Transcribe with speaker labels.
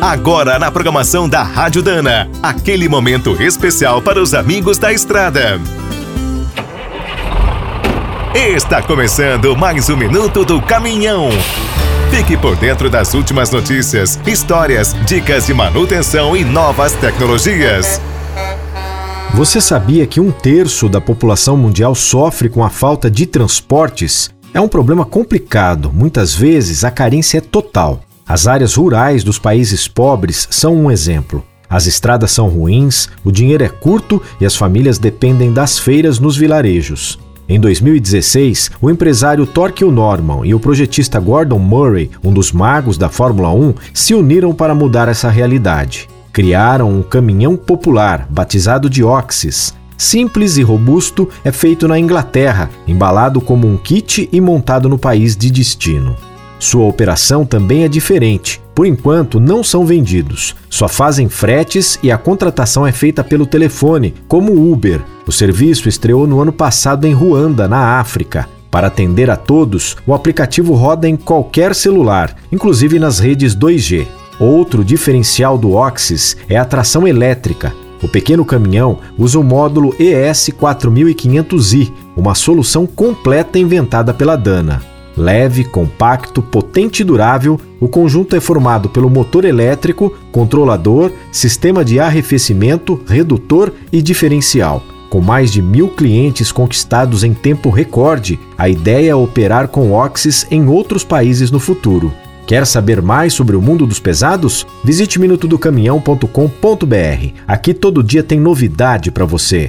Speaker 1: Agora na programação da Rádio Dana, aquele momento especial para os amigos da estrada. Está começando mais um minuto do caminhão. Fique por dentro das últimas notícias, histórias, dicas de manutenção e novas tecnologias.
Speaker 2: Você sabia que um terço da população mundial sofre com a falta de transportes? É um problema complicado, muitas vezes a carência é total. As áreas rurais dos países pobres são um exemplo. As estradas são ruins, o dinheiro é curto e as famílias dependem das feiras nos vilarejos. Em 2016, o empresário Torquil Norman e o projetista Gordon Murray, um dos magos da Fórmula 1, se uniram para mudar essa realidade. Criaram um caminhão popular, batizado de Oxys. Simples e robusto, é feito na Inglaterra, embalado como um kit e montado no país de destino. Sua operação também é diferente. Por enquanto, não são vendidos. Só fazem fretes e a contratação é feita pelo telefone, como o Uber. O serviço estreou no ano passado em Ruanda, na África. Para atender a todos, o aplicativo roda em qualquer celular, inclusive nas redes 2G. Outro diferencial do Oxys é a tração elétrica. O pequeno caminhão usa o módulo ES4500i, uma solução completa inventada pela Dana. Leve, compacto, potente e durável, o conjunto é formado pelo motor elétrico, controlador, sistema de arrefecimento, redutor e diferencial. Com mais de mil clientes conquistados em tempo recorde, a ideia é operar com Oxys em outros países no futuro. Quer saber mais sobre o mundo dos pesados? Visite minutodocaminhão.com.br. Aqui todo dia tem novidade para você.